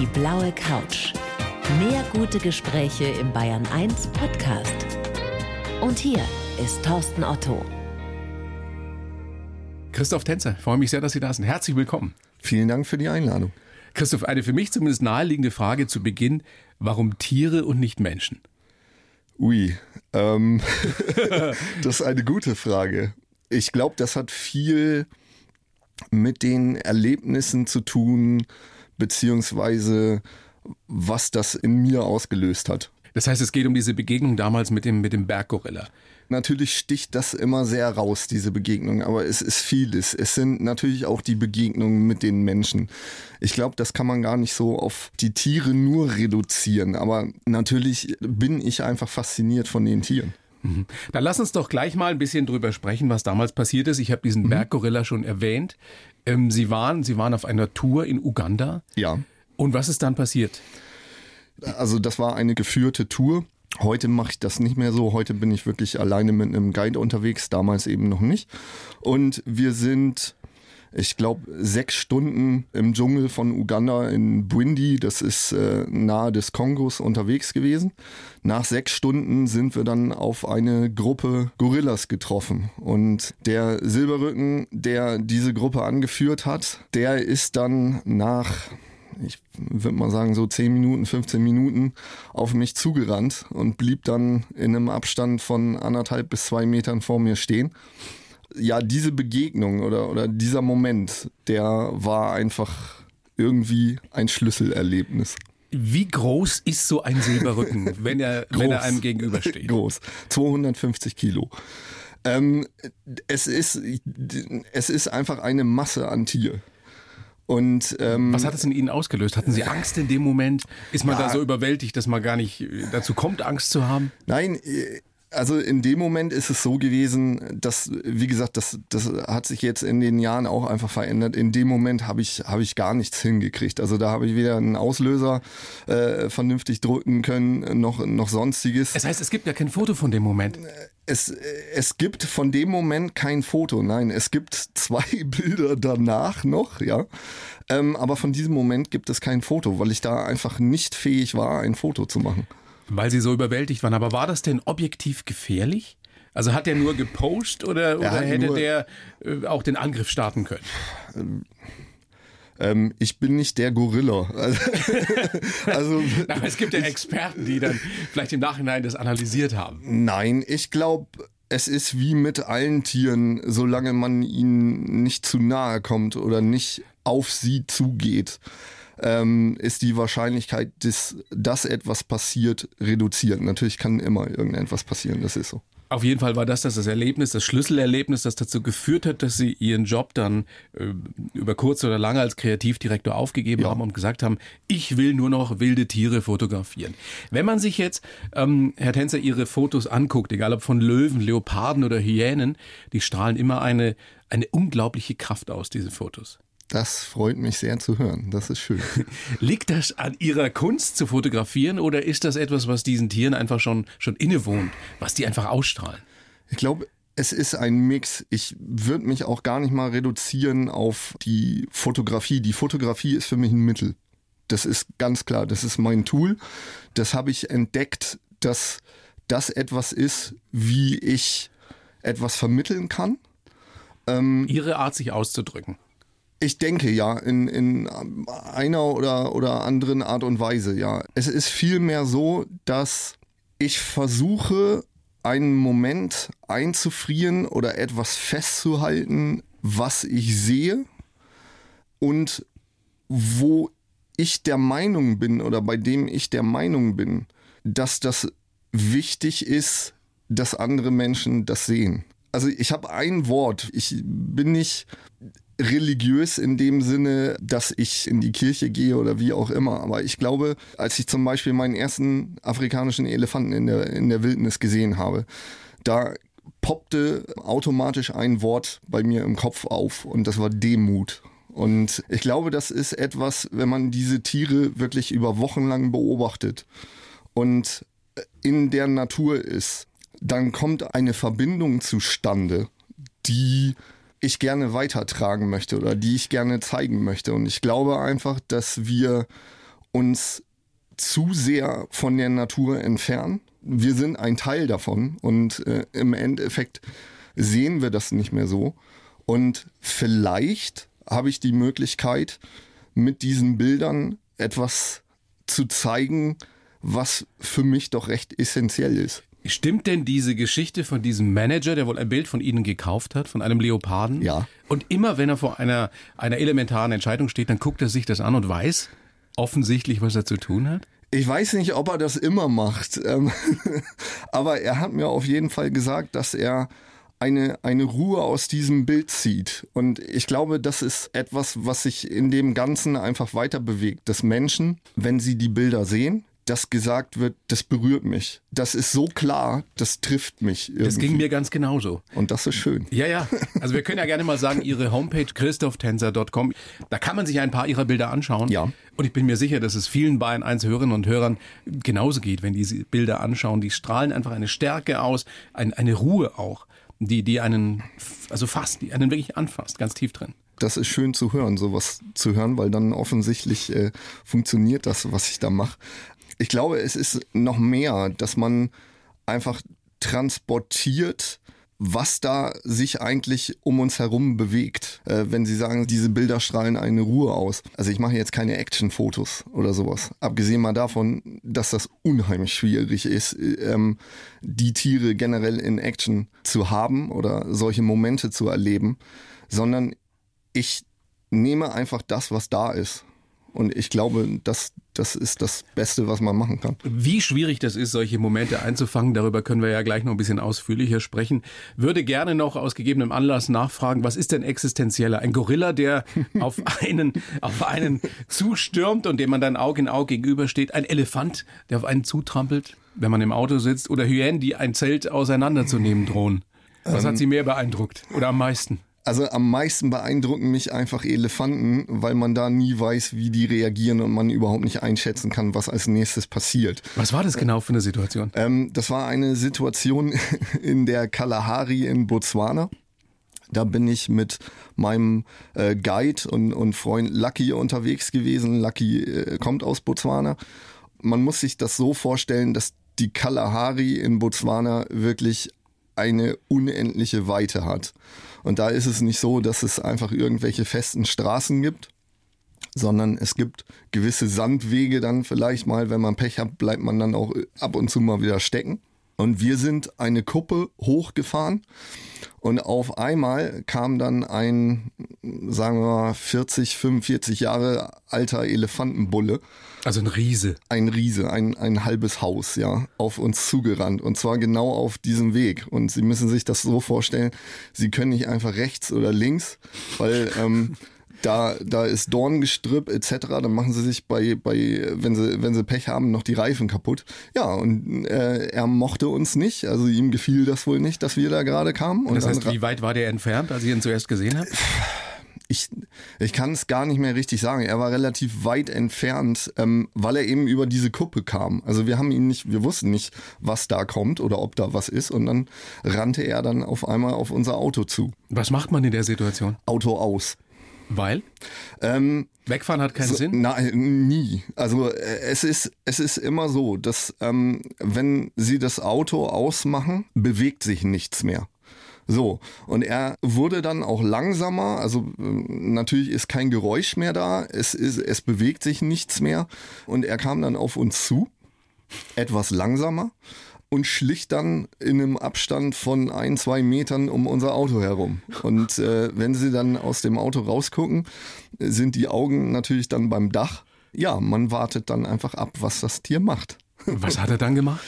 Die blaue Couch. Mehr gute Gespräche im Bayern 1 Podcast. Und hier ist Thorsten Otto. Christoph Tänzer, ich freue mich sehr, dass Sie da sind. Herzlich willkommen. Vielen Dank für die Einladung. Christoph, eine für mich zumindest naheliegende Frage zu Beginn. Warum Tiere und nicht Menschen? Ui, ähm, das ist eine gute Frage. Ich glaube, das hat viel mit den Erlebnissen zu tun, beziehungsweise was das in mir ausgelöst hat. Das heißt, es geht um diese Begegnung damals mit dem, mit dem Berggorilla. Natürlich sticht das immer sehr raus, diese Begegnung, aber es ist vieles. Es sind natürlich auch die Begegnungen mit den Menschen. Ich glaube, das kann man gar nicht so auf die Tiere nur reduzieren, aber natürlich bin ich einfach fasziniert von den Tieren. Mhm. Dann lass uns doch gleich mal ein bisschen drüber sprechen, was damals passiert ist. Ich habe diesen mhm. Berggorilla schon erwähnt. Ähm, Sie waren, Sie waren auf einer Tour in Uganda. Ja. Und was ist dann passiert? Also das war eine geführte Tour. Heute mache ich das nicht mehr so. Heute bin ich wirklich alleine mit einem Guide unterwegs, damals eben noch nicht. Und wir sind ich glaube, sechs Stunden im Dschungel von Uganda in Bwindi, das ist äh, nahe des Kongos, unterwegs gewesen. Nach sechs Stunden sind wir dann auf eine Gruppe Gorillas getroffen. Und der Silberrücken, der diese Gruppe angeführt hat, der ist dann nach ich würde mal sagen, so 10 Minuten, 15 Minuten auf mich zugerannt und blieb dann in einem Abstand von anderthalb bis zwei Metern vor mir stehen ja, diese Begegnung oder, oder dieser Moment, der war einfach irgendwie ein Schlüsselerlebnis. Wie groß ist so ein Silberrücken, wenn er, wenn er einem gegenübersteht? Groß. 250 Kilo. Ähm, es, ist, es ist einfach eine Masse an Tier. Und, ähm, Was hat es in Ihnen ausgelöst? Hatten Sie Angst in dem Moment? Ist man ja, da so überwältigt, dass man gar nicht dazu kommt, Angst zu haben? Nein, also in dem Moment ist es so gewesen, dass, wie gesagt, das, das hat sich jetzt in den Jahren auch einfach verändert. In dem Moment habe ich, habe ich gar nichts hingekriegt. Also da habe ich weder einen Auslöser äh, vernünftig drücken können, noch, noch sonstiges. Das heißt, es gibt ja kein Foto von dem Moment. Es, es gibt von dem Moment kein Foto. Nein, es gibt zwei Bilder danach noch, ja. Ähm, aber von diesem Moment gibt es kein Foto, weil ich da einfach nicht fähig war, ein Foto zu machen. Weil sie so überwältigt waren. Aber war das denn objektiv gefährlich? Also hat er nur gepostet oder, oder hätte der äh, auch den Angriff starten können? Ähm, ähm ich bin nicht der Gorilla. also, Aber es gibt ja Experten, die dann vielleicht im Nachhinein das analysiert haben. Nein, ich glaube, es ist wie mit allen Tieren, solange man ihnen nicht zu nahe kommt oder nicht auf sie zugeht ähm, ist die Wahrscheinlichkeit, dass, dass etwas passiert, reduziert. Natürlich kann immer irgendetwas passieren, das ist so. Auf jeden Fall war das das, das Erlebnis, das Schlüsselerlebnis, das dazu geführt hat, dass Sie Ihren Job dann äh, über kurz oder lange als Kreativdirektor aufgegeben ja. haben und gesagt haben, ich will nur noch wilde Tiere fotografieren. Wenn man sich jetzt, ähm, Herr Tänzer, Ihre Fotos anguckt, egal ob von Löwen, Leoparden oder Hyänen, die strahlen immer eine, eine unglaubliche Kraft aus, diese Fotos. Das freut mich sehr zu hören. Das ist schön. Liegt das an Ihrer Kunst zu fotografieren oder ist das etwas, was diesen Tieren einfach schon, schon innewohnt, was die einfach ausstrahlen? Ich glaube, es ist ein Mix. Ich würde mich auch gar nicht mal reduzieren auf die Fotografie. Die Fotografie ist für mich ein Mittel. Das ist ganz klar. Das ist mein Tool. Das habe ich entdeckt, dass das etwas ist, wie ich etwas vermitteln kann. Ähm, Ihre Art, sich auszudrücken. Ich denke ja, in, in einer oder, oder anderen Art und Weise, ja. Es ist vielmehr so, dass ich versuche, einen Moment einzufrieren oder etwas festzuhalten, was ich sehe und wo ich der Meinung bin oder bei dem ich der Meinung bin, dass das wichtig ist, dass andere Menschen das sehen. Also ich habe ein Wort. Ich bin nicht religiös in dem Sinne, dass ich in die Kirche gehe oder wie auch immer. Aber ich glaube, als ich zum Beispiel meinen ersten afrikanischen Elefanten in der, in der Wildnis gesehen habe, da poppte automatisch ein Wort bei mir im Kopf auf und das war Demut. Und ich glaube, das ist etwas, wenn man diese Tiere wirklich über Wochen lang beobachtet und in der Natur ist, dann kommt eine Verbindung zustande, die ich gerne weitertragen möchte oder die ich gerne zeigen möchte. Und ich glaube einfach, dass wir uns zu sehr von der Natur entfernen. Wir sind ein Teil davon und äh, im Endeffekt sehen wir das nicht mehr so. Und vielleicht habe ich die Möglichkeit, mit diesen Bildern etwas zu zeigen, was für mich doch recht essentiell ist. Stimmt denn diese Geschichte von diesem Manager, der wohl ein Bild von Ihnen gekauft hat, von einem Leoparden? Ja. Und immer wenn er vor einer, einer elementaren Entscheidung steht, dann guckt er sich das an und weiß offensichtlich, was er zu tun hat? Ich weiß nicht, ob er das immer macht, ähm, aber er hat mir auf jeden Fall gesagt, dass er eine, eine Ruhe aus diesem Bild zieht. Und ich glaube, das ist etwas, was sich in dem Ganzen einfach weiter bewegt. Dass Menschen, wenn sie die Bilder sehen, das gesagt wird, das berührt mich. Das ist so klar, das trifft mich. Irgendwie. Das ging mir ganz genauso. Und das ist schön. Ja, ja. Also wir können ja gerne mal sagen, Ihre Homepage christophtänzer.com, da kann man sich ein paar Ihrer Bilder anschauen. Ja. Und ich bin mir sicher, dass es vielen Bayern 1 Hörerinnen und Hörern genauso geht, wenn diese Bilder anschauen. Die strahlen einfach eine Stärke aus, ein, eine Ruhe auch, die, die einen, also fast, die einen wirklich anfasst, ganz tief drin das ist schön zu hören, sowas zu hören, weil dann offensichtlich äh, funktioniert das, was ich da mache. Ich glaube, es ist noch mehr, dass man einfach transportiert, was da sich eigentlich um uns herum bewegt. Äh, wenn Sie sagen, diese Bilder strahlen eine Ruhe aus. Also ich mache jetzt keine Actionfotos oder sowas. Abgesehen mal davon, dass das unheimlich schwierig ist, ähm, die Tiere generell in Action zu haben oder solche Momente zu erleben, sondern ich nehme einfach das, was da ist und ich glaube, das, das ist das Beste, was man machen kann. Wie schwierig das ist, solche Momente einzufangen, darüber können wir ja gleich noch ein bisschen ausführlicher sprechen. Würde gerne noch aus gegebenem Anlass nachfragen, was ist denn existenzieller? Ein Gorilla, der auf einen, auf einen zustürmt und dem man dann Auge in Auge gegenübersteht? Ein Elefant, der auf einen zutrampelt, wenn man im Auto sitzt? Oder Hyänen, die ein Zelt auseinanderzunehmen drohen? Was ähm, hat Sie mehr beeindruckt oder am meisten? Also am meisten beeindrucken mich einfach Elefanten, weil man da nie weiß, wie die reagieren und man überhaupt nicht einschätzen kann, was als nächstes passiert. Was war das genau für eine Situation? Ähm, das war eine Situation in der Kalahari in Botswana. Da bin ich mit meinem äh, Guide und, und Freund Lucky unterwegs gewesen. Lucky äh, kommt aus Botswana. Man muss sich das so vorstellen, dass die Kalahari in Botswana wirklich eine unendliche Weite hat. Und da ist es nicht so, dass es einfach irgendwelche festen Straßen gibt, sondern es gibt gewisse Sandwege dann vielleicht mal, wenn man Pech hat, bleibt man dann auch ab und zu mal wieder stecken. Und wir sind eine Kuppe hochgefahren und auf einmal kam dann ein, sagen wir mal, 40, 45 Jahre alter Elefantenbulle. Also ein Riese. Ein Riese, ein, ein halbes Haus, ja, auf uns zugerannt. Und zwar genau auf diesem Weg. Und Sie müssen sich das so vorstellen, Sie können nicht einfach rechts oder links, weil ähm, da, da ist Dorngestrüpp etc., dann machen sie sich bei, bei wenn, sie, wenn sie Pech haben, noch die Reifen kaputt. Ja, und äh, er mochte uns nicht, also ihm gefiel das wohl nicht, dass wir da gerade kamen. Und das heißt, wie weit war der entfernt, als ihr ihn zuerst gesehen habt? Ich, ich kann es gar nicht mehr richtig sagen. Er war relativ weit entfernt, ähm, weil er eben über diese Kuppe kam. Also wir haben ihn nicht, wir wussten nicht, was da kommt oder ob da was ist. Und dann rannte er dann auf einmal auf unser Auto zu. Was macht man in der Situation? Auto aus. Weil? Ähm, Wegfahren hat keinen so, Sinn? Nein, nie. Also äh, es ist, es ist immer so, dass ähm, wenn Sie das Auto ausmachen, bewegt sich nichts mehr. So, und er wurde dann auch langsamer, also äh, natürlich ist kein Geräusch mehr da, es, ist, es bewegt sich nichts mehr und er kam dann auf uns zu, etwas langsamer und schlich dann in einem Abstand von ein, zwei Metern um unser Auto herum. Und äh, wenn sie dann aus dem Auto rausgucken, sind die Augen natürlich dann beim Dach. Ja, man wartet dann einfach ab, was das Tier macht. Was hat er dann gemacht?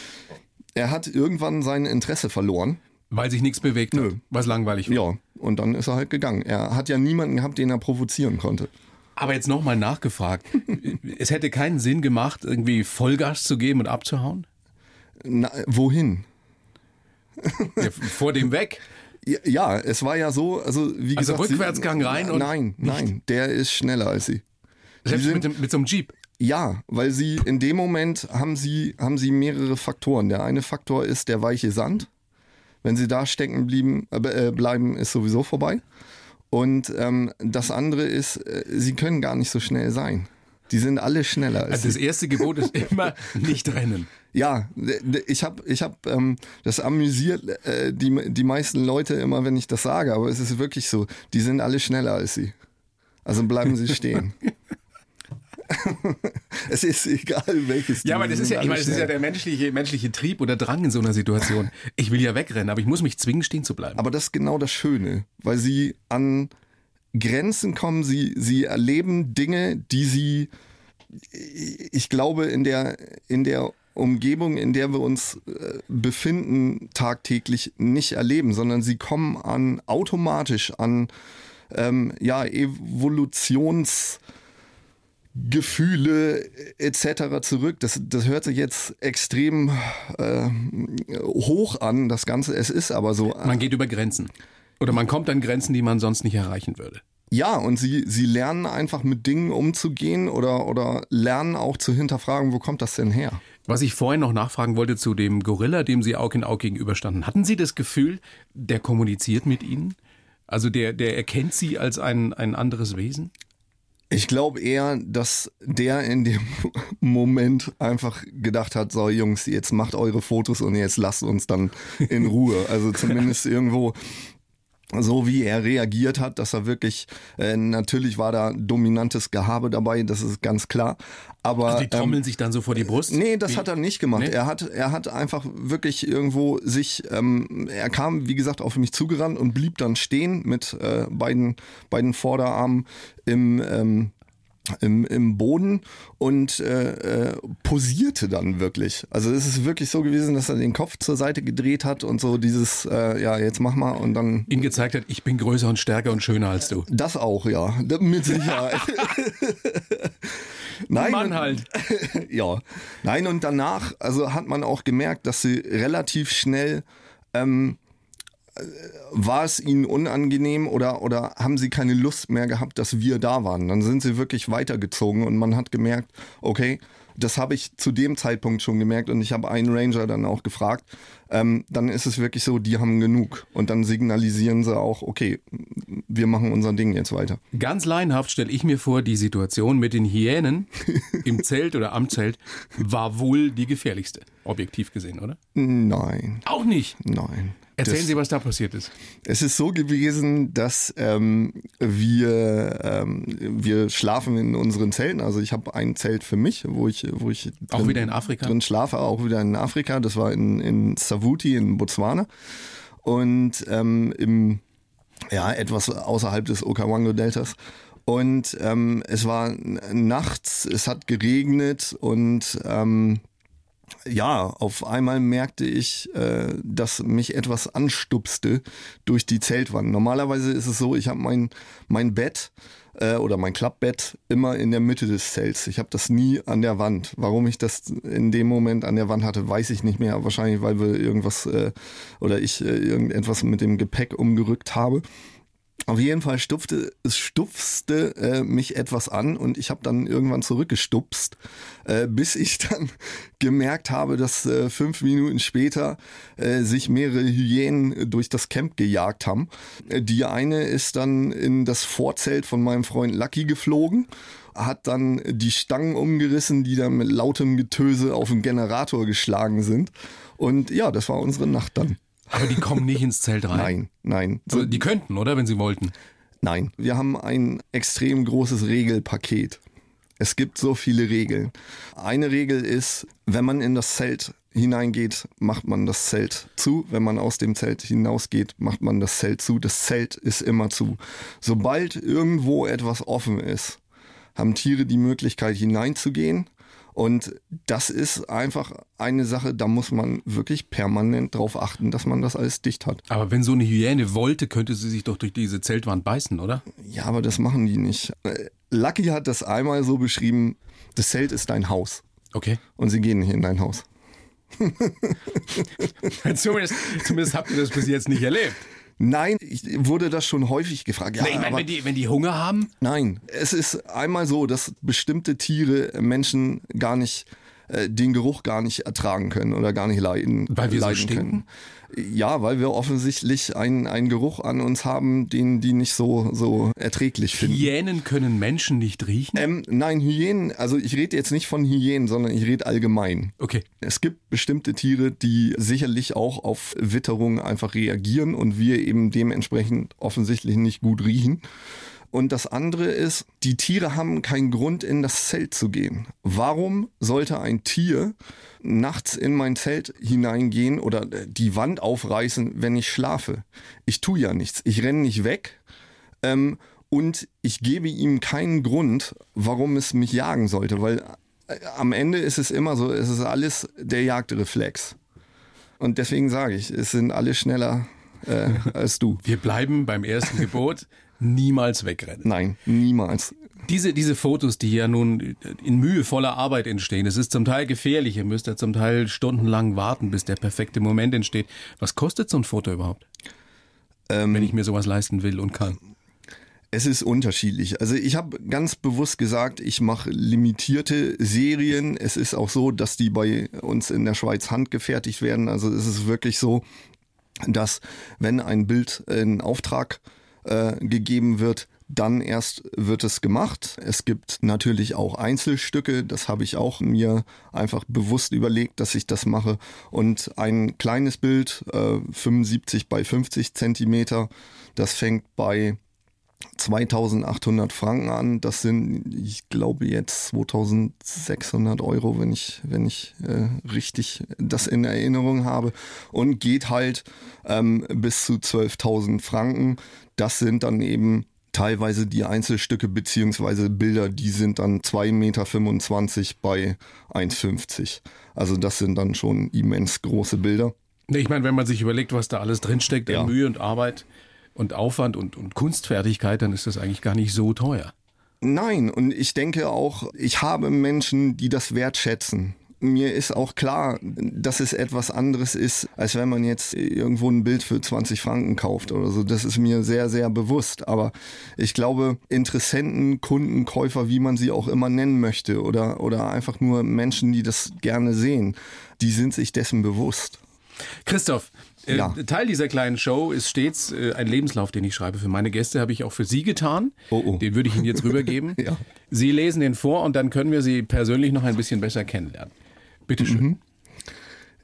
Er hat irgendwann sein Interesse verloren. Weil sich nichts bewegt hat, Nö. was langweilig war. Ja, und dann ist er halt gegangen. Er hat ja niemanden gehabt, den er provozieren konnte. Aber jetzt nochmal nachgefragt. es hätte keinen Sinn gemacht, irgendwie Vollgas zu geben und abzuhauen? Na, wohin? Ja, vor dem weg? Ja, es war ja so, also wie also gesagt. Rückwärtsgang sie, rein? Und nein, nein, der ist schneller als sie. Selbst sind, mit, dem, mit so einem Jeep? Ja, weil sie in dem Moment haben sie, haben sie mehrere Faktoren. Der eine Faktor ist der weiche Sand. Wenn sie da stecken blieben, äh, bleiben, ist sowieso vorbei. Und ähm, das andere ist, äh, sie können gar nicht so schnell sein. Die sind alle schneller als Also das erste Gebot ist immer nicht rennen. Ja, ich habe ich hab, ähm, das amüsiert äh, die, die meisten Leute immer, wenn ich das sage, aber es ist wirklich so. Die sind alle schneller als sie. Also bleiben sie stehen. es ist egal, welches. Ja, aber das ist ja, ich meine, das ist ja der menschliche, menschliche Trieb oder Drang in so einer Situation. Ich will ja wegrennen, aber ich muss mich zwingen, stehen zu bleiben. Aber das ist genau das Schöne, weil sie an Grenzen kommen, sie, sie erleben Dinge, die sie, ich glaube, in der, in der Umgebung, in der wir uns äh, befinden, tagtäglich nicht erleben, sondern sie kommen an automatisch an ähm, ja, Evolutions Gefühle etc. zurück. Das, das hört sich jetzt extrem äh, hoch an, das Ganze. Es ist aber so. Man geht über Grenzen. Oder man kommt an Grenzen, die man sonst nicht erreichen würde. Ja, und sie, sie lernen einfach mit Dingen umzugehen oder, oder lernen auch zu hinterfragen, wo kommt das denn her? Was ich vorhin noch nachfragen wollte zu dem Gorilla, dem Sie Aug in Aug gegenüberstanden. Hatten Sie das Gefühl, der kommuniziert mit Ihnen? Also der, der erkennt Sie als ein, ein anderes Wesen? Ich glaube eher, dass der in dem Moment einfach gedacht hat, so Jungs, jetzt macht eure Fotos und jetzt lasst uns dann in Ruhe. Also zumindest irgendwo so wie er reagiert hat, dass er wirklich, äh, natürlich war da dominantes Gehabe dabei, das ist ganz klar. Aber also die trommeln ähm, sich dann so vor die Brust? Nee, das wie? hat er nicht gemacht. Nee? Er hat, er hat einfach wirklich irgendwo sich, ähm, er kam, wie gesagt, auf mich zugerannt und blieb dann stehen mit äh, beiden, beiden Vorderarmen im, ähm, im, im Boden und äh, äh, posierte dann wirklich. Also es ist wirklich so gewesen, dass er den Kopf zur Seite gedreht hat und so dieses, äh, ja, jetzt mach mal und dann. Ihn gezeigt hat, ich bin größer und stärker und schöner als du. Das auch, ja. Mit Sicherheit. Nein, Mann halt. ja. Nein, und danach, also hat man auch gemerkt, dass sie relativ schnell ähm, war es ihnen unangenehm oder, oder haben sie keine Lust mehr gehabt, dass wir da waren? Dann sind sie wirklich weitergezogen und man hat gemerkt, okay, das habe ich zu dem Zeitpunkt schon gemerkt und ich habe einen Ranger dann auch gefragt. Ähm, dann ist es wirklich so, die haben genug und dann signalisieren sie auch, okay, wir machen unser Ding jetzt weiter. Ganz laienhaft stelle ich mir vor, die Situation mit den Hyänen im Zelt oder am Zelt war wohl die gefährlichste, objektiv gesehen, oder? Nein. Auch nicht? Nein. Erzählen das, Sie, was da passiert ist. Es ist so gewesen, dass ähm, wir ähm, wir schlafen in unseren Zelten. Also ich habe ein Zelt für mich, wo ich wo ich drin, auch wieder in Afrika drin schlafe, auch wieder in Afrika. Das war in in Savuti in Botswana und ähm, im ja etwas außerhalb des Okavango Deltas. Und ähm, es war nachts, es hat geregnet und ähm, ja, auf einmal merkte ich, äh, dass mich etwas anstupste durch die Zeltwand. Normalerweise ist es so, ich habe mein, mein Bett äh, oder mein Klappbett immer in der Mitte des Zelts. Ich habe das nie an der Wand. Warum ich das in dem Moment an der Wand hatte, weiß ich nicht mehr. Wahrscheinlich, weil wir irgendwas äh, oder ich äh, irgendetwas mit dem Gepäck umgerückt habe. Auf jeden Fall stupfte, es stupfste äh, mich etwas an und ich habe dann irgendwann zurückgestupst, äh, bis ich dann gemerkt habe, dass äh, fünf Minuten später äh, sich mehrere Hyänen durch das Camp gejagt haben. Äh, die eine ist dann in das Vorzelt von meinem Freund Lucky geflogen hat dann die Stangen umgerissen, die dann mit lautem Getöse auf den Generator geschlagen sind. Und ja, das war unsere Nacht dann. Aber die kommen nicht ins Zelt rein. Nein, nein. Also die könnten, oder, wenn sie wollten? Nein, wir haben ein extrem großes Regelpaket. Es gibt so viele Regeln. Eine Regel ist, wenn man in das Zelt hineingeht, macht man das Zelt zu. Wenn man aus dem Zelt hinausgeht, macht man das Zelt zu. Das Zelt ist immer zu. Sobald irgendwo etwas offen ist, haben Tiere die Möglichkeit hineinzugehen und das ist einfach eine Sache, da muss man wirklich permanent darauf achten, dass man das alles dicht hat. Aber wenn so eine Hyäne wollte, könnte sie sich doch durch diese Zeltwand beißen, oder? Ja, aber das machen die nicht. Äh, Lucky hat das einmal so beschrieben, das Zelt ist dein Haus. Okay. Und sie gehen nicht in dein Haus. zumindest, zumindest habt ihr das bis jetzt nicht erlebt. Nein, ich wurde das schon häufig gefragt. Ja, nee, ich meine, wenn die, wenn die Hunger haben? Nein, es ist einmal so, dass bestimmte Tiere Menschen gar nicht äh, den Geruch gar nicht ertragen können oder gar nicht leiden, weil wir leiden so können. Ja, weil wir offensichtlich einen, einen Geruch an uns haben, den die nicht so, so erträglich finden. Hyänen können Menschen nicht riechen? Ähm, nein, Hyänen, also ich rede jetzt nicht von Hyänen, sondern ich rede allgemein. Okay. Es gibt bestimmte Tiere, die sicherlich auch auf Witterung einfach reagieren und wir eben dementsprechend offensichtlich nicht gut riechen. Und das andere ist, die Tiere haben keinen Grund, in das Zelt zu gehen. Warum sollte ein Tier nachts in mein Zelt hineingehen oder die Wand aufreißen, wenn ich schlafe? Ich tue ja nichts. Ich renne nicht weg. Ähm, und ich gebe ihm keinen Grund, warum es mich jagen sollte, weil äh, am Ende ist es immer so, es ist alles der Jagdreflex. Und deswegen sage ich, es sind alle schneller äh, als du. Wir bleiben beim ersten Gebot niemals wegrennen. Nein, niemals. Diese, diese Fotos, die ja nun in mühevoller Arbeit entstehen, es ist zum Teil gefährlich, ihr müsst ja zum Teil stundenlang warten, bis der perfekte Moment entsteht. Was kostet so ein Foto überhaupt? Ähm, wenn ich mir sowas leisten will und kann. Es ist unterschiedlich. Also ich habe ganz bewusst gesagt, ich mache limitierte Serien. Es ist auch so, dass die bei uns in der Schweiz handgefertigt werden. Also es ist wirklich so, dass wenn ein Bild in Auftrag äh, gegeben wird, dann erst wird es gemacht. Es gibt natürlich auch Einzelstücke, das habe ich auch mir einfach bewusst überlegt, dass ich das mache. Und ein kleines Bild, äh, 75 bei 50 Zentimeter, das fängt bei 2800 Franken an. Das sind, ich glaube, jetzt 2600 Euro, wenn ich, wenn ich äh, richtig das in Erinnerung habe. Und geht halt ähm, bis zu 12.000 Franken. Das sind dann eben teilweise die Einzelstücke beziehungsweise Bilder, die sind dann 2,25 Meter bei 1,50. Also das sind dann schon immens große Bilder. Ich meine, wenn man sich überlegt, was da alles drinsteckt, ja. Mühe und Arbeit, und Aufwand und, und Kunstfertigkeit, dann ist das eigentlich gar nicht so teuer. Nein, und ich denke auch, ich habe Menschen, die das wertschätzen. Mir ist auch klar, dass es etwas anderes ist, als wenn man jetzt irgendwo ein Bild für 20 Franken kauft oder so. Das ist mir sehr, sehr bewusst. Aber ich glaube, Interessenten, Kunden, Käufer, wie man sie auch immer nennen möchte, oder, oder einfach nur Menschen, die das gerne sehen, die sind sich dessen bewusst. Christoph, ja. Teil dieser kleinen Show ist stets äh, ein Lebenslauf, den ich schreibe. Für meine Gäste habe ich auch für Sie getan. Oh, oh. Den würde ich Ihnen jetzt rübergeben. ja. Sie lesen den vor und dann können wir Sie persönlich noch ein bisschen besser kennenlernen. Bitte schön. Mhm.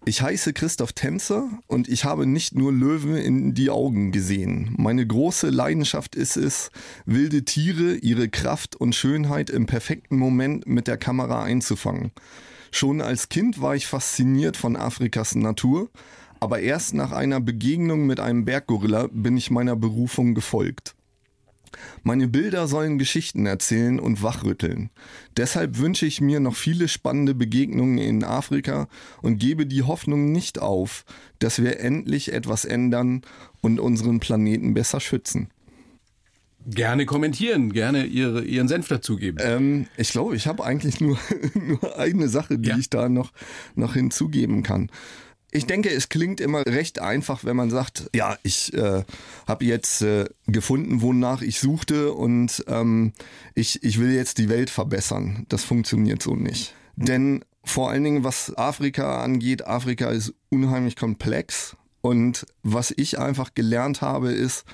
Ich heiße Christoph Tänzer und ich habe nicht nur Löwen in die Augen gesehen. Meine große Leidenschaft ist es, wilde Tiere, ihre Kraft und Schönheit im perfekten Moment mit der Kamera einzufangen. Schon als Kind war ich fasziniert von Afrikas Natur, aber erst nach einer Begegnung mit einem Berggorilla bin ich meiner Berufung gefolgt. Meine Bilder sollen Geschichten erzählen und wachrütteln. Deshalb wünsche ich mir noch viele spannende Begegnungen in Afrika und gebe die Hoffnung nicht auf, dass wir endlich etwas ändern und unseren Planeten besser schützen. Gerne kommentieren, gerne ihre, Ihren Senf dazugeben. Ähm, ich glaube, ich habe eigentlich nur, nur eine Sache, die ja. ich da noch, noch hinzugeben kann. Ich denke, es klingt immer recht einfach, wenn man sagt, ja, ich äh, habe jetzt äh, gefunden, wonach ich suchte und ähm, ich, ich will jetzt die Welt verbessern. Das funktioniert so nicht. Denn vor allen Dingen, was Afrika angeht, Afrika ist unheimlich komplex. Und was ich einfach gelernt habe, ist,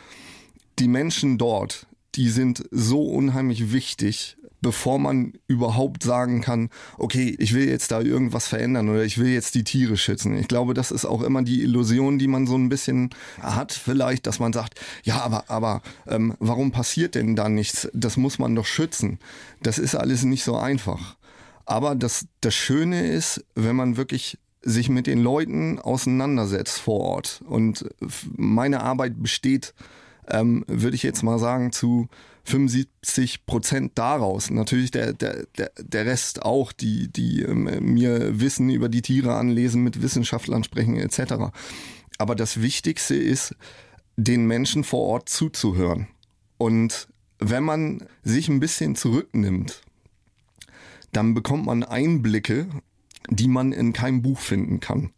die Menschen dort, die sind so unheimlich wichtig bevor man überhaupt sagen kann, okay, ich will jetzt da irgendwas verändern oder ich will jetzt die Tiere schützen. Ich glaube, das ist auch immer die Illusion, die man so ein bisschen hat, vielleicht, dass man sagt, ja, aber, aber ähm, warum passiert denn da nichts? Das muss man doch schützen. Das ist alles nicht so einfach. Aber das, das Schöne ist, wenn man wirklich sich mit den Leuten auseinandersetzt vor Ort. Und meine Arbeit besteht, ähm, würde ich jetzt mal sagen, zu 75 Prozent daraus. Natürlich der, der, der, Rest auch, die, die ähm, mir Wissen über die Tiere anlesen, mit Wissenschaftlern sprechen etc. Aber das Wichtigste ist, den Menschen vor Ort zuzuhören. Und wenn man sich ein bisschen zurücknimmt, dann bekommt man Einblicke, die man in keinem Buch finden kann.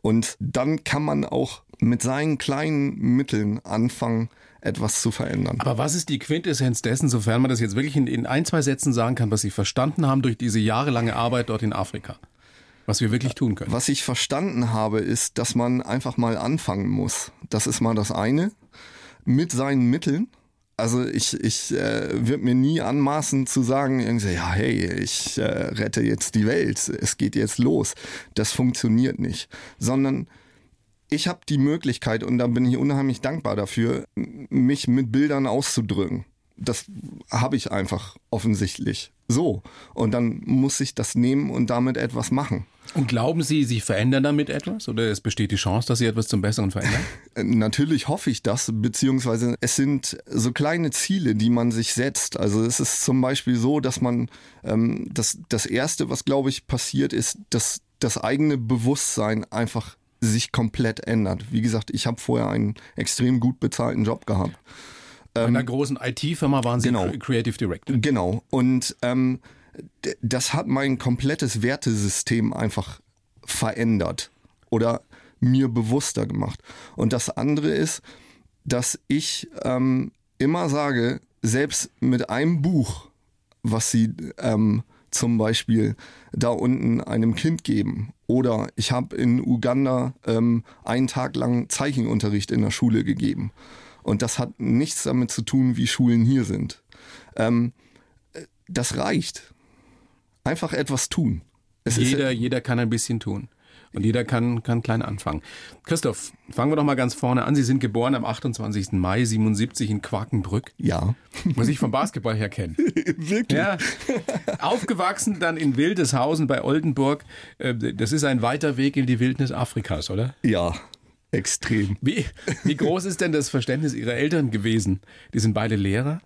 Und dann kann man auch mit seinen kleinen Mitteln anfangen, etwas zu verändern. Aber was ist die Quintessenz dessen, sofern man das jetzt wirklich in, in ein, zwei Sätzen sagen kann, was Sie verstanden haben durch diese jahrelange Arbeit dort in Afrika? Was wir wirklich tun können. Was ich verstanden habe, ist, dass man einfach mal anfangen muss. Das ist mal das eine. Mit seinen Mitteln. Also ich, ich äh, würde mir nie anmaßen zu sagen, irgendwie, ja, hey, ich äh, rette jetzt die Welt, es geht jetzt los. Das funktioniert nicht. Sondern ich habe die Möglichkeit, und da bin ich unheimlich dankbar dafür, mich mit Bildern auszudrücken. Das habe ich einfach offensichtlich. So. Und dann muss ich das nehmen und damit etwas machen. Und glauben Sie, Sie verändern damit etwas? Oder es besteht die Chance, dass Sie etwas zum Besseren verändern? Natürlich hoffe ich das, beziehungsweise es sind so kleine Ziele, die man sich setzt. Also es ist zum Beispiel so, dass man ähm, das, das Erste, was glaube ich passiert, ist, dass das eigene Bewusstsein einfach sich komplett ändert. Wie gesagt, ich habe vorher einen extrem gut bezahlten Job gehabt. Bei einer großen IT-Firma waren Sie genau, Creative Director. Genau. Und ähm, das hat mein komplettes Wertesystem einfach verändert oder mir bewusster gemacht. Und das andere ist, dass ich ähm, immer sage, selbst mit einem Buch, was sie ähm, zum Beispiel da unten einem Kind geben. Oder ich habe in Uganda ähm, einen Tag lang Zeichenunterricht in der Schule gegeben. Und das hat nichts damit zu tun, wie Schulen hier sind. Ähm, das reicht. Einfach etwas tun. Es jeder, jeder kann ein bisschen tun. Und jeder kann, kann klein anfangen. Christoph, fangen wir doch mal ganz vorne an. Sie sind geboren am 28. Mai 77 in Quakenbrück. Ja. Was ich vom Basketball her kenne. Wirklich? Ja. Aufgewachsen dann in Wildeshausen bei Oldenburg. Äh, das ist ein weiter Weg in die Wildnis Afrikas, oder? Ja. Extrem. Wie, wie groß ist denn das Verständnis Ihrer Eltern gewesen? Die sind beide Lehrer.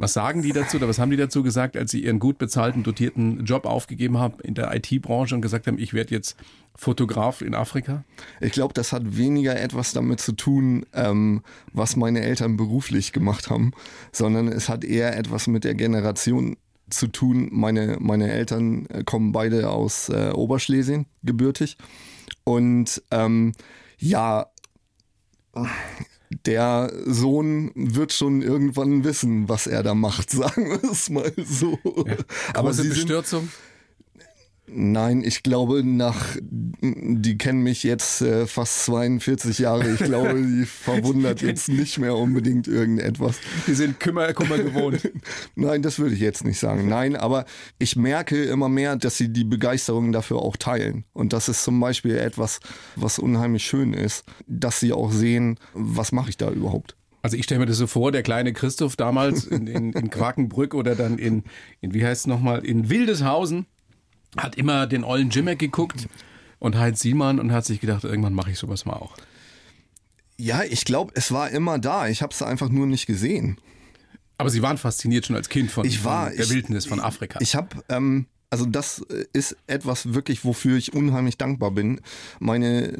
Was sagen die dazu oder was haben die dazu gesagt, als sie ihren gut bezahlten, dotierten Job aufgegeben haben in der IT-Branche und gesagt haben, ich werde jetzt Fotograf in Afrika? Ich glaube, das hat weniger etwas damit zu tun, ähm, was meine Eltern beruflich gemacht haben, sondern es hat eher etwas mit der Generation zu tun. Meine, meine Eltern äh, kommen beide aus äh, Oberschlesien, gebürtig. Und ähm, ja, der Sohn wird schon irgendwann wissen, was er da macht, sagen wir es mal so. Ja. Aber sie Bestürzung? Sind, Nein, ich glaube, nach, die kennen mich jetzt äh, fast 42 Jahre. Ich glaube, die verwundert jetzt nicht mehr unbedingt irgendetwas. Die sind Kümmer, Kummer gewohnt. Nein, das würde ich jetzt nicht sagen. Nein, aber ich merke immer mehr, dass sie die Begeisterung dafür auch teilen. Und das ist zum Beispiel etwas, was unheimlich schön ist, dass sie auch sehen, was mache ich da überhaupt. Also ich stelle mir das so vor, der kleine Christoph damals in, in, in Quakenbrück oder dann in, in wie heißt es nochmal, in Wildeshausen hat immer den ollen Jimmick geguckt und Heinz Siemann und hat sich gedacht, irgendwann mache ich sowas mal auch. Ja, ich glaube, es war immer da. Ich habe es einfach nur nicht gesehen. Aber Sie waren fasziniert schon als Kind von, ich war, von der ich, Wildnis von Afrika. Ich habe ähm, also das äh, ist etwas wirklich, wofür ich unheimlich dankbar bin. Meine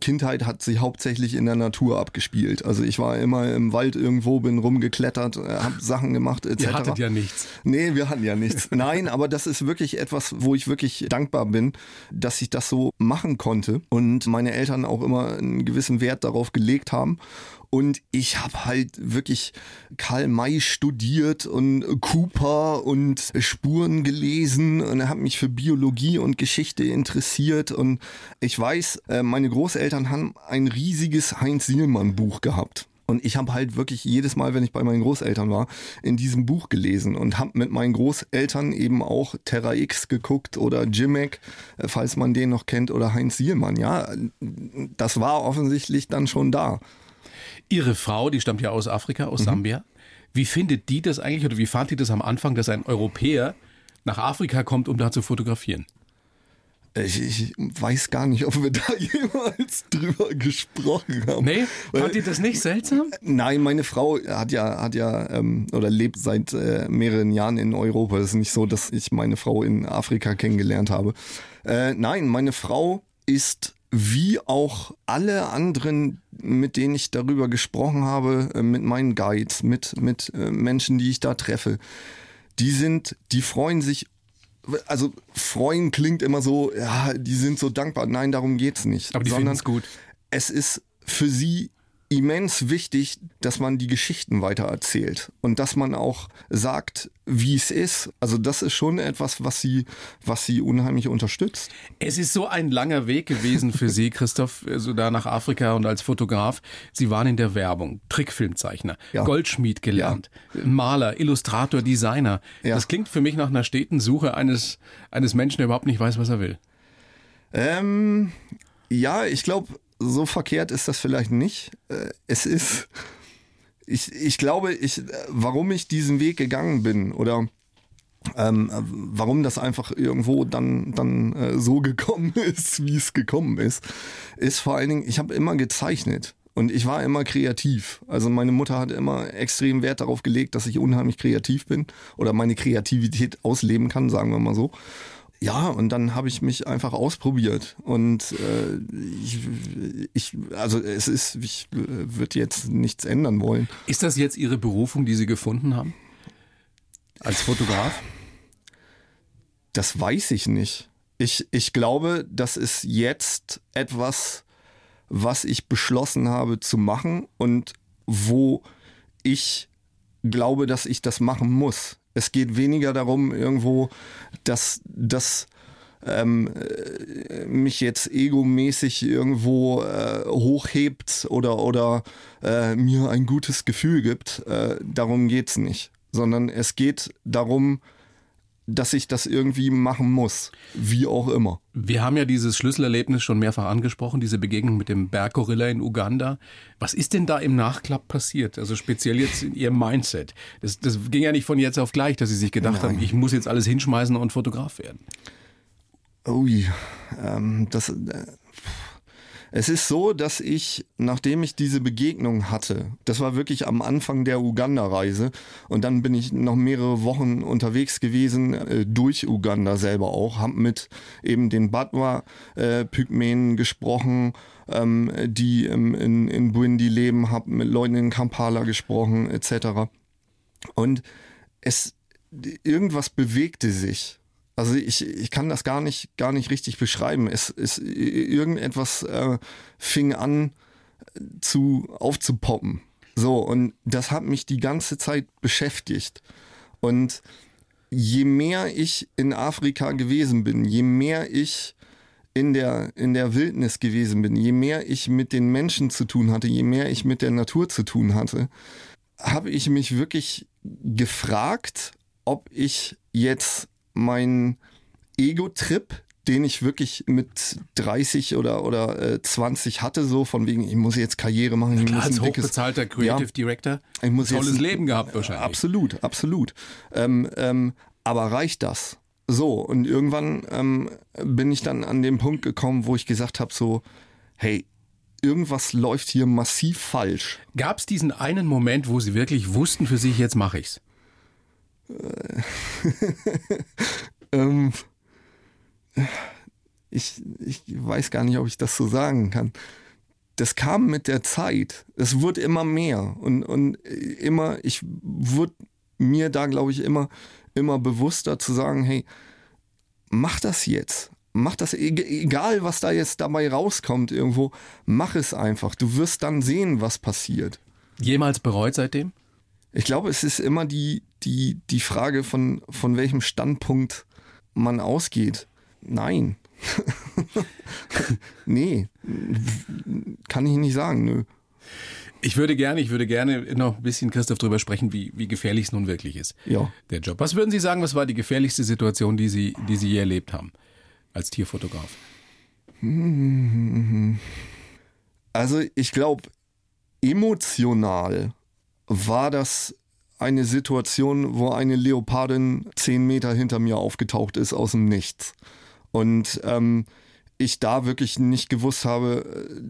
Kindheit hat sich hauptsächlich in der Natur abgespielt. Also ich war immer im Wald irgendwo, bin rumgeklettert, äh, habe Sachen gemacht etc. Ihr hattet ja nichts. Nee, wir hatten ja nichts. Nein, aber das ist wirklich etwas, wo ich wirklich dankbar bin, dass ich das so machen konnte und meine Eltern auch immer einen gewissen Wert darauf gelegt haben. Und ich habe halt wirklich Karl May studiert und Cooper und Spuren gelesen und habe mich für Biologie und Geschichte interessiert. Und ich weiß, äh, meine Großeltern haben ein riesiges Heinz Sielmann Buch gehabt. Und ich habe halt wirklich jedes Mal, wenn ich bei meinen Großeltern war, in diesem Buch gelesen und habe mit meinen Großeltern eben auch Terra X geguckt oder Jimek, äh, falls man den noch kennt, oder Heinz Sielmann. Ja, das war offensichtlich dann schon da. Ihre Frau, die stammt ja aus Afrika, aus mhm. Sambia. Wie findet die das eigentlich oder wie fand die das am Anfang, dass ein Europäer nach Afrika kommt, um da zu fotografieren? Ich, ich, weiß gar nicht, ob wir da jemals drüber gesprochen haben. Nee, fand ihr das nicht seltsam? Nein, meine Frau hat ja, hat ja ähm, oder lebt seit äh, mehreren Jahren in Europa. Es ist nicht so, dass ich meine Frau in Afrika kennengelernt habe. Äh, nein, meine Frau ist wie auch alle anderen, mit denen ich darüber gesprochen habe, äh, mit meinen Guides, mit, mit äh, Menschen, die ich da treffe, die sind, die freuen sich, also freuen klingt immer so, ja, die sind so dankbar. Nein, darum geht's nicht. Aber die finden es gut. Es ist für sie immens wichtig, dass man die Geschichten weiter erzählt und dass man auch sagt, wie es ist. Also das ist schon etwas, was sie, was sie unheimlich unterstützt. Es ist so ein langer Weg gewesen für Sie, Christoph, so da nach Afrika und als Fotograf. Sie waren in der Werbung, Trickfilmzeichner, ja. Goldschmied gelernt, ja. Maler, Illustrator, Designer. Ja. Das klingt für mich nach einer steten Suche eines, eines Menschen, der überhaupt nicht weiß, was er will. Ähm, ja, ich glaube, so verkehrt ist das vielleicht nicht. Äh, es ist, ich, ich glaube, ich, warum ich diesen Weg gegangen bin oder ähm, warum das einfach irgendwo dann, dann äh, so gekommen ist, wie es gekommen ist, ist vor allen Dingen, ich habe immer gezeichnet. Und ich war immer kreativ. Also meine Mutter hat immer extrem Wert darauf gelegt, dass ich unheimlich kreativ bin oder meine Kreativität ausleben kann, sagen wir mal so. Ja, und dann habe ich mich einfach ausprobiert und äh, ich, ich, also es ist, ich äh, würde jetzt nichts ändern wollen. Ist das jetzt Ihre Berufung, die Sie gefunden haben? Als Fotograf? Das weiß ich nicht. Ich, ich glaube, das ist jetzt etwas, was ich beschlossen habe zu machen und wo ich glaube, dass ich das machen muss. Es geht weniger darum, irgendwo, dass das ähm, äh, mich jetzt egomäßig irgendwo äh, hochhebt oder, oder äh, mir ein gutes Gefühl gibt. Äh, darum geht's nicht. Sondern es geht darum, dass ich das irgendwie machen muss, wie auch immer. Wir haben ja dieses Schlüsselerlebnis schon mehrfach angesprochen, diese Begegnung mit dem Berggorilla in Uganda. Was ist denn da im Nachklapp passiert? Also speziell jetzt in Ihrem Mindset. Das, das ging ja nicht von jetzt auf gleich, dass Sie sich gedacht Nein. haben, ich muss jetzt alles hinschmeißen und Fotograf werden. Ui, ähm, das, äh, es ist so, dass ich, nachdem ich diese Begegnung hatte, das war wirklich am Anfang der Uganda-Reise und dann bin ich noch mehrere Wochen unterwegs gewesen, äh, durch Uganda selber auch, hab mit eben den Batwa-Pygmäen äh, gesprochen, ähm, die ähm, in, in Buindi leben, hab mit Leuten in Kampala gesprochen, etc. Und es, irgendwas bewegte sich also ich, ich kann das gar nicht, gar nicht richtig beschreiben. Es ist irgendetwas äh, fing an zu aufzupoppen. So, und das hat mich die ganze Zeit beschäftigt. Und je mehr ich in Afrika gewesen bin, je mehr ich in der, in der Wildnis gewesen bin, je mehr ich mit den Menschen zu tun hatte, je mehr ich mit der Natur zu tun hatte, habe ich mich wirklich gefragt, ob ich jetzt mein Ego-Trip, den ich wirklich mit 30 oder, oder äh, 20 hatte, so von wegen, ich muss jetzt Karriere machen. Ich Klar, muss als hochbezahlter Creative ja, Director, ich muss tolles jetzt, Leben gehabt wahrscheinlich. Absolut, absolut. Ähm, ähm, aber reicht das? So, und irgendwann ähm, bin ich dann an den Punkt gekommen, wo ich gesagt habe, so, hey, irgendwas läuft hier massiv falsch. Gab es diesen einen Moment, wo Sie wirklich wussten für sich, jetzt mache ich's? ähm, ich, ich weiß gar nicht, ob ich das so sagen kann. Das kam mit der Zeit. Es wurde immer mehr und, und immer, ich wurde mir da, glaube ich, immer, immer bewusster zu sagen, hey, mach das jetzt. Mach das, egal was da jetzt dabei rauskommt irgendwo, mach es einfach. Du wirst dann sehen, was passiert. Jemals bereut seitdem? Ich glaube, es ist immer die, die, die Frage, von, von welchem Standpunkt man ausgeht. Nein. nee, kann ich nicht sagen, nö. Ich würde gerne, ich würde gerne noch ein bisschen, Christoph, darüber sprechen, wie, wie gefährlich es nun wirklich ist. Ja. Der Job. Was würden Sie sagen, was war die gefährlichste Situation, die Sie, die Sie je erlebt haben als Tierfotograf? Also ich glaube, emotional war das eine Situation, wo eine Leopardin zehn Meter hinter mir aufgetaucht ist aus dem Nichts. Und ähm, ich da wirklich nicht gewusst habe,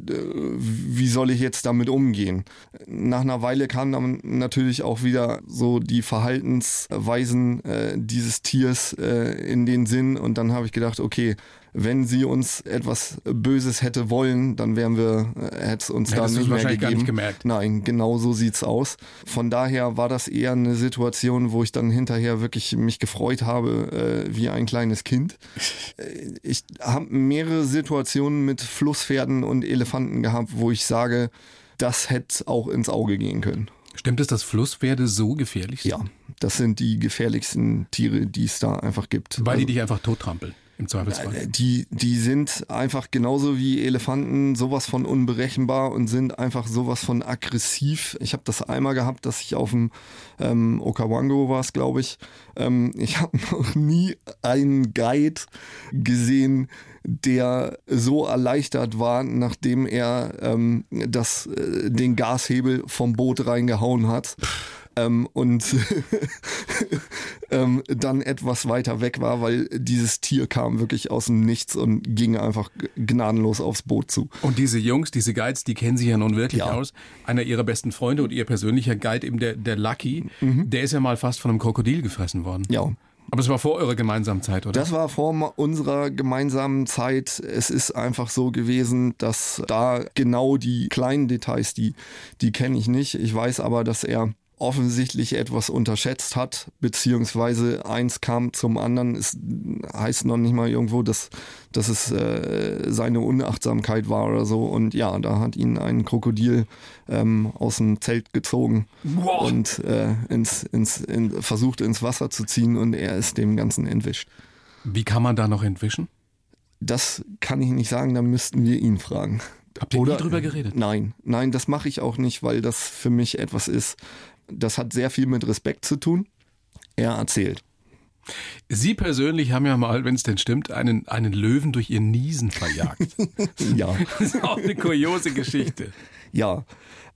äh, wie soll ich jetzt damit umgehen. Nach einer Weile kamen dann natürlich auch wieder so die Verhaltensweisen äh, dieses Tiers äh, in den Sinn und dann habe ich gedacht, okay, wenn sie uns etwas Böses hätte wollen, dann wären wir, äh, hätte es uns da nicht mehr gegeben. Gar nicht gemerkt. Nein, genau so sieht's aus. Von daher war das eher eine Situation, wo ich dann hinterher wirklich mich gefreut habe, äh, wie ein kleines Kind. Äh, ich habe mehrere Situationen mit Flusspferden und Elefanten gehabt, wo ich sage, das hätte auch ins Auge gehen können. Stimmt es, dass Flusspferde so gefährlich sind? Ja, das sind die gefährlichsten Tiere, die es da einfach gibt. Weil die dich einfach tottrampeln. Im Zweifelsfall. Äh, die, die sind einfach genauso wie Elefanten sowas von unberechenbar und sind einfach sowas von aggressiv. Ich habe das einmal gehabt, dass ich auf dem ähm, Okawango war es, glaube ich. Ähm, ich habe noch nie einen Guide gesehen, der so erleichtert war, nachdem er ähm, das, äh, den Gashebel vom Boot reingehauen hat ähm, und ähm, dann etwas weiter weg war, weil dieses Tier kam wirklich aus dem Nichts und ging einfach gnadenlos aufs Boot zu. Und diese Jungs, diese Guides, die kennen sich ja nun wirklich ja. aus. Einer ihrer besten Freunde und ihr persönlicher Guide, eben der, der Lucky, mhm. der ist ja mal fast von einem Krokodil gefressen worden. Ja. Aber es war vor eurer gemeinsamen Zeit, oder? Das war vor unserer gemeinsamen Zeit. Es ist einfach so gewesen, dass da genau die kleinen Details, die, die kenne ich nicht. Ich weiß aber, dass er offensichtlich etwas unterschätzt hat, beziehungsweise eins kam zum anderen. Es heißt noch nicht mal irgendwo, dass, dass es äh, seine Unachtsamkeit war oder so. Und ja, da hat ihn ein Krokodil ähm, aus dem Zelt gezogen wow. und äh, ins, ins, in, versucht ins Wasser zu ziehen und er ist dem Ganzen entwischt. Wie kann man da noch entwischen? Das kann ich nicht sagen, da müssten wir ihn fragen. Habt ihr Oder, nie drüber geredet? Nein, nein, das mache ich auch nicht, weil das für mich etwas ist, das hat sehr viel mit Respekt zu tun. Er erzählt. Sie persönlich haben ja mal, wenn es denn stimmt, einen, einen Löwen durch ihr Niesen verjagt. ja. Das ist auch eine kuriose Geschichte. Ja,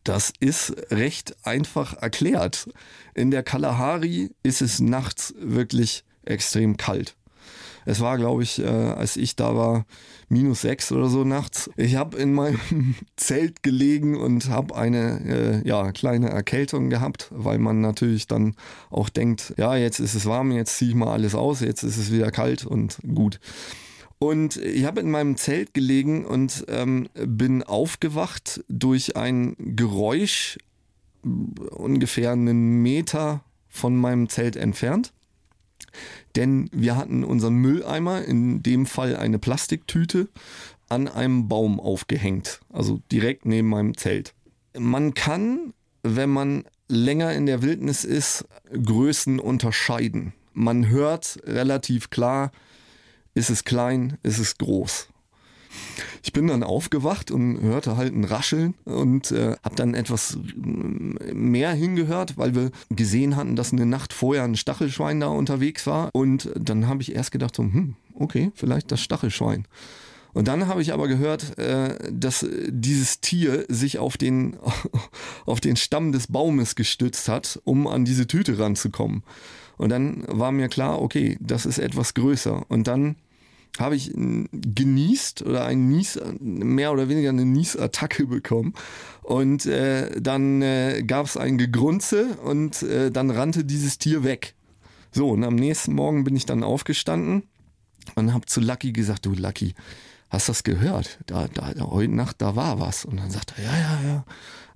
das ist recht einfach erklärt. In der Kalahari ist es nachts wirklich extrem kalt. Es war, glaube ich, äh, als ich da war, minus sechs oder so nachts. Ich habe in meinem Zelt gelegen und habe eine äh, ja, kleine Erkältung gehabt, weil man natürlich dann auch denkt, ja, jetzt ist es warm, jetzt ziehe ich mal alles aus, jetzt ist es wieder kalt und gut. Und ich habe in meinem Zelt gelegen und ähm, bin aufgewacht durch ein Geräusch ungefähr einen Meter von meinem Zelt entfernt denn wir hatten unseren Mülleimer, in dem Fall eine Plastiktüte, an einem Baum aufgehängt, also direkt neben meinem Zelt. Man kann, wenn man länger in der Wildnis ist, Größen unterscheiden. Man hört relativ klar, ist es klein, ist es groß. Ich bin dann aufgewacht und hörte halt ein Rascheln und äh, habe dann etwas mehr hingehört, weil wir gesehen hatten, dass eine Nacht vorher ein Stachelschwein da unterwegs war. Und dann habe ich erst gedacht, so, hm, okay, vielleicht das Stachelschwein. Und dann habe ich aber gehört, äh, dass dieses Tier sich auf den, auf den Stamm des Baumes gestützt hat, um an diese Tüte ranzukommen. Und dann war mir klar, okay, das ist etwas größer. Und dann habe ich genießt oder ein Nies, mehr oder weniger eine Niesattacke bekommen. Und äh, dann äh, gab es ein Gegrunze und äh, dann rannte dieses Tier weg. So, und am nächsten Morgen bin ich dann aufgestanden und habe zu Lucky gesagt, du Lucky, hast das gehört? Da, da, heute Nacht, da war was. Und dann sagt er, ja, ja, ja.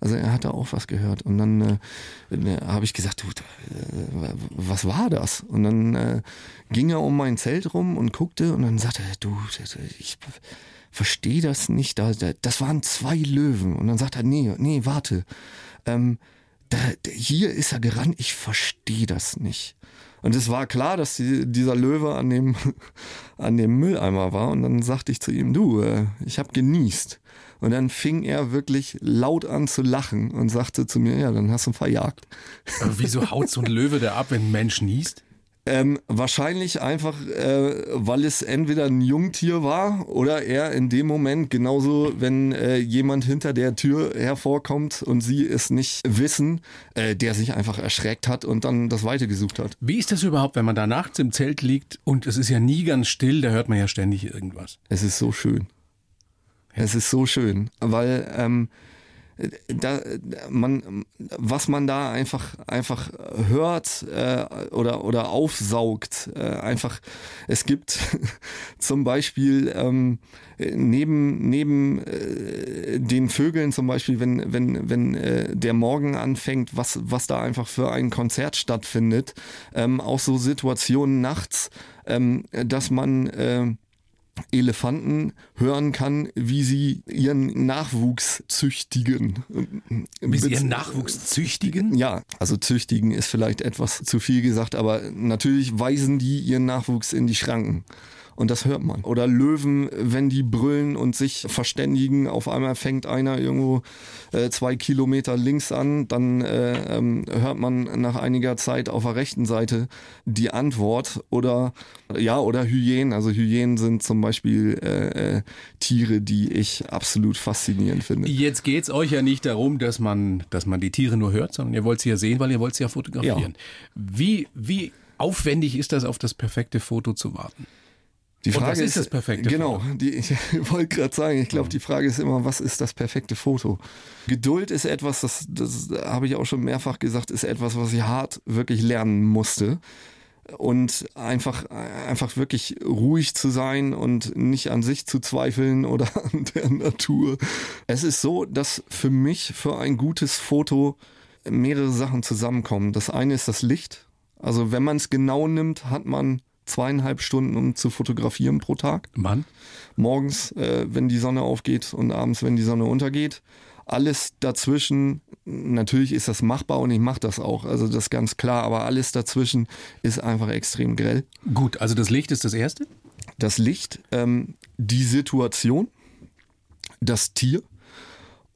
Also er hatte auch was gehört. Und dann äh, äh habe ich gesagt, du, äh, was war das? Und dann äh, ging er um mein Zelt rum und guckte und dann sagte er, du, ich verstehe das nicht. Da, das waren zwei Löwen. Und dann sagt er, nee, nee, warte. Ähm, da, hier ist er gerannt, ich verstehe das nicht. Und es war klar, dass die, dieser Löwe an dem, an dem Mülleimer war. Und dann sagte ich zu ihm, du, äh, ich habe genießt. Und dann fing er wirklich laut an zu lachen und sagte zu mir, ja, dann hast du ihn verjagt. Aber wieso haut so ein Löwe da ab, wenn ein Mensch niest? Ähm, wahrscheinlich einfach, äh, weil es entweder ein Jungtier war oder er in dem Moment, genauso wenn äh, jemand hinter der Tür hervorkommt und sie es nicht wissen, äh, der sich einfach erschreckt hat und dann das Weite gesucht hat. Wie ist das überhaupt, wenn man da nachts im Zelt liegt und es ist ja nie ganz still, da hört man ja ständig irgendwas? Es ist so schön. Es ist so schön, weil ähm, da, man, was man da einfach, einfach hört äh, oder, oder aufsaugt, äh, einfach, es gibt zum Beispiel ähm, neben, neben äh, den Vögeln zum Beispiel, wenn, wenn, wenn äh, der Morgen anfängt, was, was da einfach für ein Konzert stattfindet, ähm, auch so Situationen nachts, ähm, dass man äh, Elefanten hören kann, wie sie ihren Nachwuchs züchtigen. Wie sie ihren Nachwuchs züchtigen? Ja, also züchtigen ist vielleicht etwas zu viel gesagt, aber natürlich weisen die ihren Nachwuchs in die Schranken. Und das hört man. Oder Löwen, wenn die brüllen und sich verständigen, auf einmal fängt einer irgendwo äh, zwei Kilometer links an, dann äh, ähm, hört man nach einiger Zeit auf der rechten Seite die Antwort. Oder ja, oder Hyänen. Also Hyänen sind zum Beispiel äh, äh, Tiere, die ich absolut faszinierend finde. Jetzt geht es euch ja nicht darum, dass man, dass man die Tiere nur hört, sondern ihr wollt sie ja sehen, weil ihr wollt sie ja fotografieren. Ja. Wie, wie aufwendig ist das, auf das perfekte Foto zu warten? Die Frage was ist, ist das perfekte genau, Foto? Die, ich wollte gerade sagen, ich glaube, die Frage ist immer, was ist das perfekte Foto? Geduld ist etwas, das, das habe ich auch schon mehrfach gesagt, ist etwas, was ich hart wirklich lernen musste. Und einfach, einfach wirklich ruhig zu sein und nicht an sich zu zweifeln oder an der Natur. Es ist so, dass für mich für ein gutes Foto mehrere Sachen zusammenkommen. Das eine ist das Licht. Also wenn man es genau nimmt, hat man zweieinhalb Stunden, um zu fotografieren pro Tag. Wann? Morgens, äh, wenn die Sonne aufgeht und abends, wenn die Sonne untergeht. Alles dazwischen, natürlich ist das machbar und ich mache das auch, also das ist ganz klar, aber alles dazwischen ist einfach extrem grell. Gut, also das Licht ist das Erste? Das Licht, ähm, die Situation, das Tier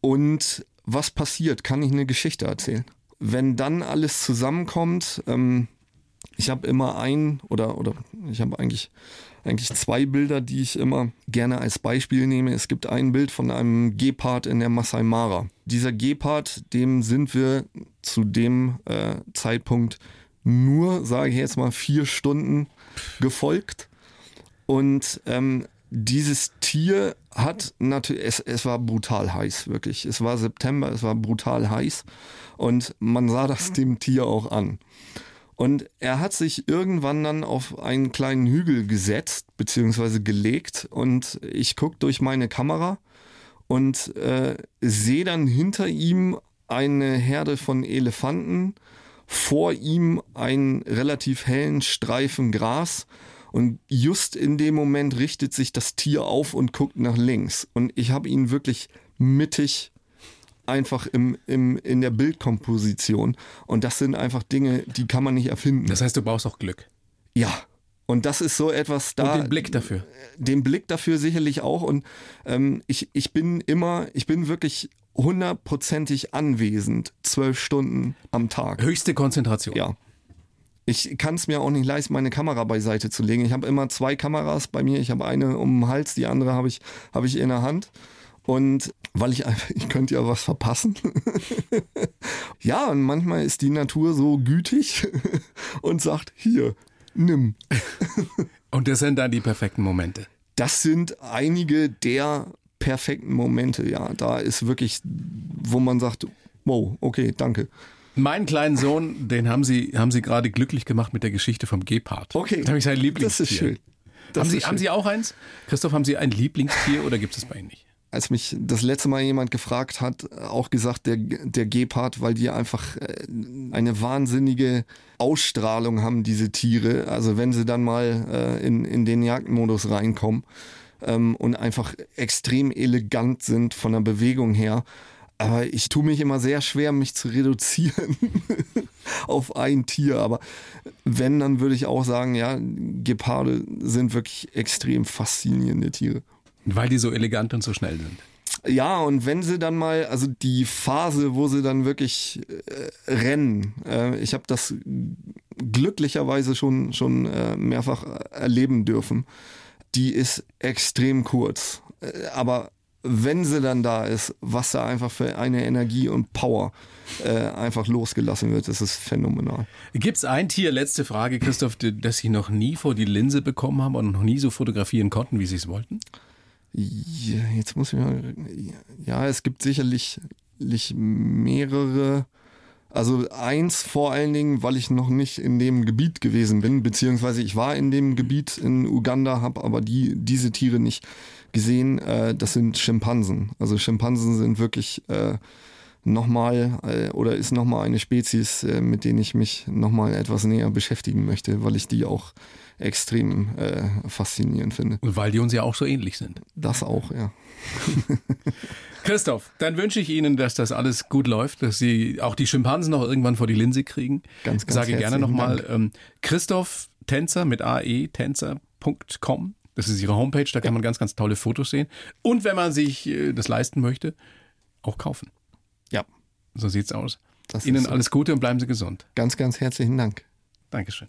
und was passiert, kann ich eine Geschichte erzählen. Wenn dann alles zusammenkommt, ähm, ich habe immer ein oder oder ich habe eigentlich eigentlich zwei Bilder, die ich immer gerne als Beispiel nehme. Es gibt ein Bild von einem Gepard in der Masai Mara. Dieser Gepard, dem sind wir zu dem äh, Zeitpunkt nur, sage ich jetzt mal, vier Stunden gefolgt. Und ähm, dieses Tier hat natürlich, es, es war brutal heiß, wirklich. Es war September, es war brutal heiß. Und man sah das dem Tier auch an. Und er hat sich irgendwann dann auf einen kleinen Hügel gesetzt, beziehungsweise gelegt. Und ich gucke durch meine Kamera und äh, sehe dann hinter ihm eine Herde von Elefanten, vor ihm einen relativ hellen Streifen Gras. Und just in dem Moment richtet sich das Tier auf und guckt nach links. Und ich habe ihn wirklich mittig einfach im, im, in der Bildkomposition. Und das sind einfach Dinge, die kann man nicht erfinden. Das heißt, du brauchst auch Glück. Ja. Und das ist so etwas da. Und den Blick dafür. Den Blick dafür sicherlich auch. Und ähm, ich, ich bin immer, ich bin wirklich hundertprozentig anwesend, zwölf Stunden am Tag. Höchste Konzentration. Ja. Ich kann es mir auch nicht leisten, meine Kamera beiseite zu legen. Ich habe immer zwei Kameras bei mir. Ich habe eine um den Hals, die andere habe ich, hab ich in der Hand. Und weil ich einfach, ich könnte ja was verpassen. ja, und manchmal ist die Natur so gütig und sagt, hier, nimm. und das sind dann die perfekten Momente. Das sind einige der perfekten Momente, ja. Da ist wirklich, wo man sagt, wow, okay, danke. Meinen kleinen Sohn, den haben Sie, haben Sie gerade glücklich gemacht mit der Geschichte vom Gepard. Okay. Das habe ich sein Lieblingstier. Das ist schön. Das haben, Sie, ist haben schön. Sie auch eins? Christoph, haben Sie ein Lieblingstier oder gibt es bei Ihnen nicht? Als mich das letzte Mal jemand gefragt hat, auch gesagt, der, der Gepard, weil die einfach äh, eine wahnsinnige Ausstrahlung haben, diese Tiere. Also wenn sie dann mal äh, in, in den Jagdmodus reinkommen ähm, und einfach extrem elegant sind von der Bewegung her. Aber ich tue mich immer sehr schwer, mich zu reduzieren auf ein Tier. Aber wenn, dann würde ich auch sagen, ja, Geparde sind wirklich extrem faszinierende Tiere. Weil die so elegant und so schnell sind. Ja, und wenn sie dann mal, also die Phase, wo sie dann wirklich äh, rennen, äh, ich habe das glücklicherweise schon, schon äh, mehrfach erleben dürfen, die ist extrem kurz. Äh, aber wenn sie dann da ist, was da einfach für eine Energie und Power äh, einfach losgelassen wird, das ist phänomenal. Gibt es ein Tier, letzte Frage, Christoph, das Sie noch nie vor die Linse bekommen haben und noch nie so fotografieren konnten, wie Sie es wollten? Ja, jetzt muss ich mal. Ja, es gibt sicherlich mehrere. Also eins vor allen Dingen, weil ich noch nicht in dem Gebiet gewesen bin, beziehungsweise ich war in dem Gebiet in Uganda, habe aber die, diese Tiere nicht gesehen. Äh, das sind Schimpansen. Also Schimpansen sind wirklich äh, nochmal äh, oder ist nochmal eine Spezies, äh, mit denen ich mich nochmal etwas näher beschäftigen möchte, weil ich die auch extrem äh, faszinierend finde. Und weil die uns ja auch so ähnlich sind. Das auch, ja. Christoph, dann wünsche ich Ihnen, dass das alles gut läuft, dass Sie auch die Schimpansen noch irgendwann vor die Linse kriegen. Ganz, ganz Sage gerne nochmal ähm, Christoph Tänzer mit aetänzer.com. Das ist Ihre Homepage, da kann ja. man ganz, ganz tolle Fotos sehen. Und wenn man sich äh, das leisten möchte, auch kaufen. Ja. So sieht's aus. Das Ihnen so. alles Gute und bleiben Sie gesund. Ganz, ganz herzlichen Dank. Dankeschön.